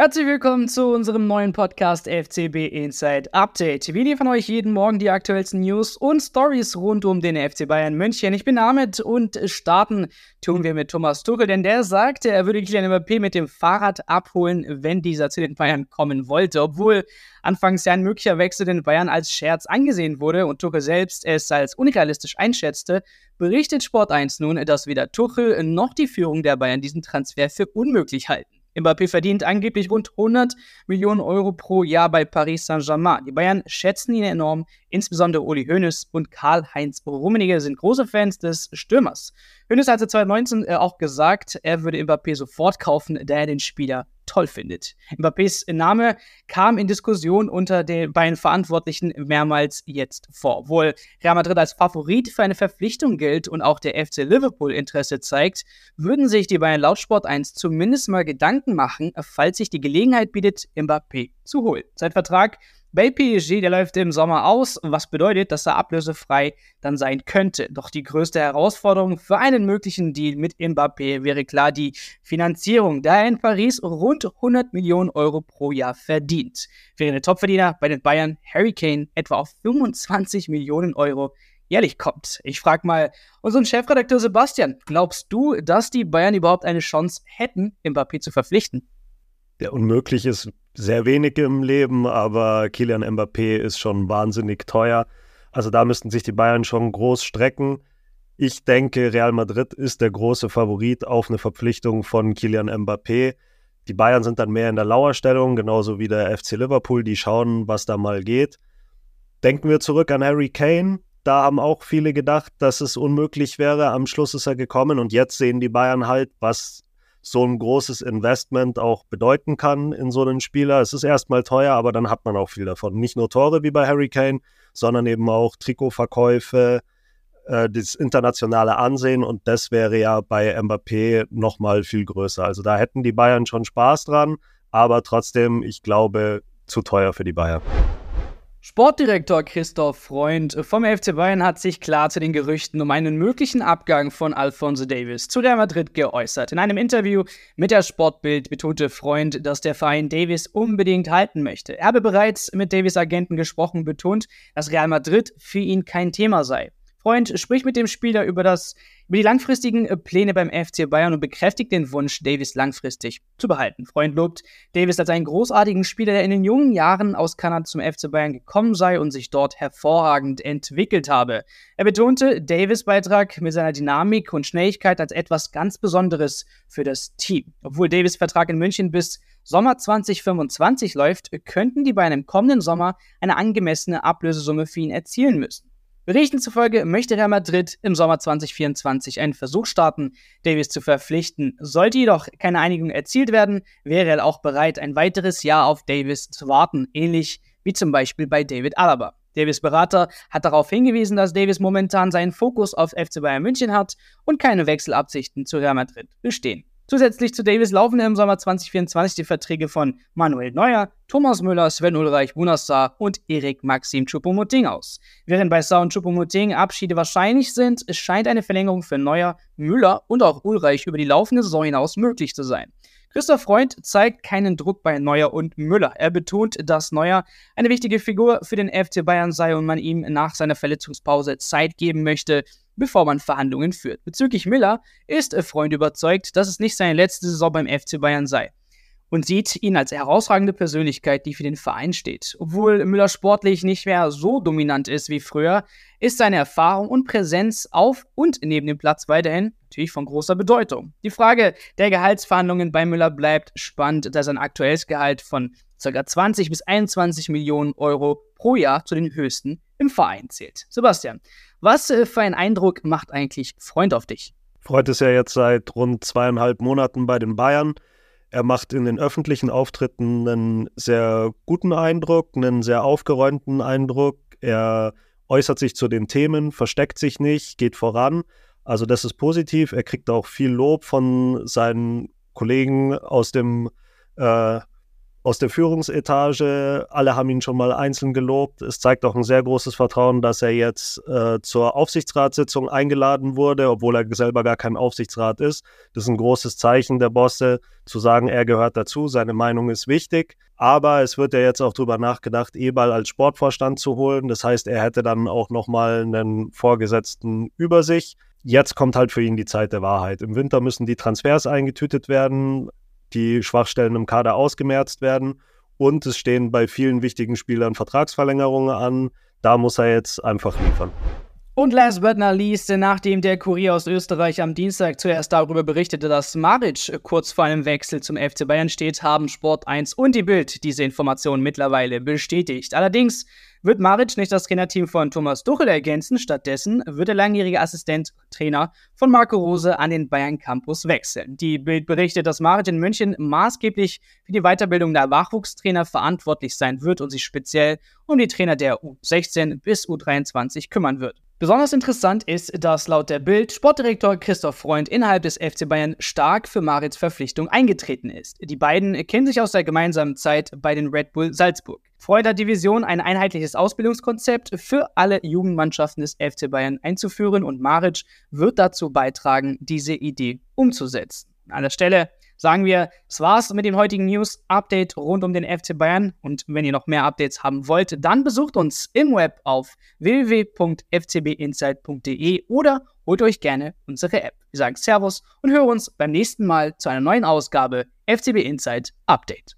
Herzlich willkommen zu unserem neuen Podcast FCB Inside Update. Wir liefern euch jeden Morgen die aktuellsten News und Stories rund um den FC Bayern München. Ich bin Ahmed und starten tun wir mit Thomas Tuchel, denn der sagte, er würde Kylian Mbappé mit dem Fahrrad abholen, wenn dieser zu den Bayern kommen wollte. Obwohl anfangs ja ein möglicher Wechsel den Bayern als Scherz angesehen wurde und Tuchel selbst es als unrealistisch einschätzte, berichtet Sport 1 nun, dass weder Tuchel noch die Führung der Bayern diesen Transfer für unmöglich halten. Mbappé verdient angeblich rund 100 Millionen Euro pro Jahr bei Paris Saint-Germain. Die Bayern schätzen ihn enorm, insbesondere Uli Hoeneß und Karl-Heinz Rummenigge sind große Fans des Stürmers. Hoeneß hatte 2019 äh, auch gesagt, er würde Mbappé sofort kaufen, da er den Spieler toll findet. Mbappés Name kam in Diskussion unter den beiden Verantwortlichen mehrmals jetzt vor. Obwohl Real Madrid als Favorit für eine Verpflichtung gilt und auch der FC Liverpool Interesse zeigt, würden sich die Bayern laut Sport 1 zumindest mal Gedanken machen, falls sich die Gelegenheit bietet, Mbappé zu holen. Sein Vertrag bei PSG, der läuft im Sommer aus, was bedeutet, dass er ablösefrei dann sein könnte. Doch die größte Herausforderung für einen möglichen Deal mit Mbappé wäre klar die Finanzierung, da er in Paris rund 100 Millionen Euro pro Jahr verdient. Während der Topverdiener bei den Bayern Harry Kane etwa auf 25 Millionen Euro jährlich kommt. Ich frage mal unseren Chefredakteur Sebastian, glaubst du, dass die Bayern überhaupt eine Chance hätten, Mbappé zu verpflichten? Der unmöglich ist sehr wenig im Leben, aber Kilian Mbappé ist schon wahnsinnig teuer. Also da müssten sich die Bayern schon groß strecken. Ich denke, Real Madrid ist der große Favorit auf eine Verpflichtung von Kilian Mbappé. Die Bayern sind dann mehr in der Lauerstellung, genauso wie der FC Liverpool. Die schauen, was da mal geht. Denken wir zurück an Harry Kane. Da haben auch viele gedacht, dass es unmöglich wäre. Am Schluss ist er gekommen und jetzt sehen die Bayern halt, was so ein großes Investment auch bedeuten kann in so einen Spieler. Es ist erstmal teuer, aber dann hat man auch viel davon. Nicht nur Tore wie bei Harry Kane, sondern eben auch Trikotverkäufe, äh, das internationale Ansehen und das wäre ja bei Mbappé nochmal viel größer. Also da hätten die Bayern schon Spaß dran, aber trotzdem, ich glaube, zu teuer für die Bayern. Sportdirektor Christoph Freund vom FC Bayern hat sich klar zu den Gerüchten um einen möglichen Abgang von Alfonso Davis zu Real Madrid geäußert. In einem Interview mit der Sportbild betonte Freund, dass der Verein Davis unbedingt halten möchte. Er habe bereits mit Davis Agenten gesprochen, betont, dass Real Madrid für ihn kein Thema sei. Freund spricht mit dem Spieler über, das, über die langfristigen äh, Pläne beim FC Bayern und bekräftigt den Wunsch, Davis langfristig zu behalten. Freund lobt Davis als einen großartigen Spieler, der in den jungen Jahren aus Kanada zum FC Bayern gekommen sei und sich dort hervorragend entwickelt habe. Er betonte Davis Beitrag mit seiner Dynamik und Schnelligkeit als etwas ganz Besonderes für das Team. Obwohl Davis Vertrag in München bis Sommer 2025 läuft, könnten die Bayern im kommenden Sommer eine angemessene Ablösesumme für ihn erzielen müssen. Berichten zufolge möchte Real Madrid im Sommer 2024 einen Versuch starten, Davis zu verpflichten. Sollte jedoch keine Einigung erzielt werden, wäre er auch bereit, ein weiteres Jahr auf Davis zu warten, ähnlich wie zum Beispiel bei David Alaba. Davis Berater hat darauf hingewiesen, dass Davis momentan seinen Fokus auf FC Bayern München hat und keine Wechselabsichten zu Real Madrid bestehen. Zusätzlich zu Davis laufen im Sommer 2024 die Verträge von Manuel Neuer, Thomas Müller, Sven Ulreich, Bunassar und Erik Maxim Choupo-Moting aus. Während bei Saar und Choupo-Moting Abschiede wahrscheinlich sind, scheint eine Verlängerung für Neuer, Müller und auch Ulreich über die laufende Saison hinaus möglich zu sein. Christoph Freund zeigt keinen Druck bei Neuer und Müller. Er betont, dass Neuer eine wichtige Figur für den FC Bayern sei und man ihm nach seiner Verletzungspause Zeit geben möchte, bevor man Verhandlungen führt. Bezüglich Miller ist Freund überzeugt, dass es nicht seine letzte Saison beim FC Bayern sei und sieht ihn als herausragende Persönlichkeit, die für den Verein steht. Obwohl Müller sportlich nicht mehr so dominant ist wie früher, ist seine Erfahrung und Präsenz auf und neben dem Platz weiterhin natürlich von großer Bedeutung. Die Frage der Gehaltsverhandlungen bei Müller bleibt spannend, da sein aktuelles Gehalt von ca. 20 bis 21 Millionen Euro pro Jahr zu den höchsten im Verein zählt. Sebastian, was äh, für einen Eindruck macht eigentlich Freund auf dich? Freund ist ja jetzt seit rund zweieinhalb Monaten bei den Bayern. Er macht in den öffentlichen Auftritten einen sehr guten Eindruck, einen sehr aufgeräumten Eindruck. Er äußert sich zu den Themen, versteckt sich nicht, geht voran. Also das ist positiv. Er kriegt auch viel Lob von seinen Kollegen aus dem äh, aus der Führungsetage. Alle haben ihn schon mal einzeln gelobt. Es zeigt auch ein sehr großes Vertrauen, dass er jetzt äh, zur Aufsichtsratssitzung eingeladen wurde, obwohl er selber gar kein Aufsichtsrat ist. Das ist ein großes Zeichen der Bosse, zu sagen, er gehört dazu, seine Meinung ist wichtig. Aber es wird ja jetzt auch darüber nachgedacht, Ebal als Sportvorstand zu holen. Das heißt, er hätte dann auch nochmal einen Vorgesetzten über sich. Jetzt kommt halt für ihn die Zeit der Wahrheit. Im Winter müssen die Transfers eingetütet werden die Schwachstellen im Kader ausgemerzt werden. Und es stehen bei vielen wichtigen Spielern Vertragsverlängerungen an. Da muss er jetzt einfach liefern. Und last but not least, nachdem der Kurier aus Österreich am Dienstag zuerst darüber berichtete, dass Maric kurz vor einem Wechsel zum FC Bayern steht, haben Sport 1 und die Bild diese Information mittlerweile bestätigt. Allerdings wird Maric nicht das Trainerteam von Thomas Tuchel ergänzen. Stattdessen wird der langjährige Assistenttrainer von Marco Rose an den Bayern Campus wechseln. Die Bild berichtet, dass Maric in München maßgeblich für die Weiterbildung der Nachwuchstrainer verantwortlich sein wird und sich speziell um die Trainer der U16 bis U23 kümmern wird. Besonders interessant ist, dass laut der Bild Sportdirektor Christoph Freund innerhalb des FC Bayern stark für Marits Verpflichtung eingetreten ist. Die beiden kennen sich aus der gemeinsamen Zeit bei den Red Bull Salzburg. Freund hat die Vision, ein einheitliches Ausbildungskonzept für alle Jugendmannschaften des FC Bayern einzuführen und Maric wird dazu beitragen, diese Idee umzusetzen. An der Stelle sagen wir, das war's mit dem heutigen News-Update rund um den FC Bayern. Und wenn ihr noch mehr Updates haben wollt, dann besucht uns im Web auf www.fcbinsight.de oder holt euch gerne unsere App. Wir sagen Servus und hören uns beim nächsten Mal zu einer neuen Ausgabe FCB Insight Update.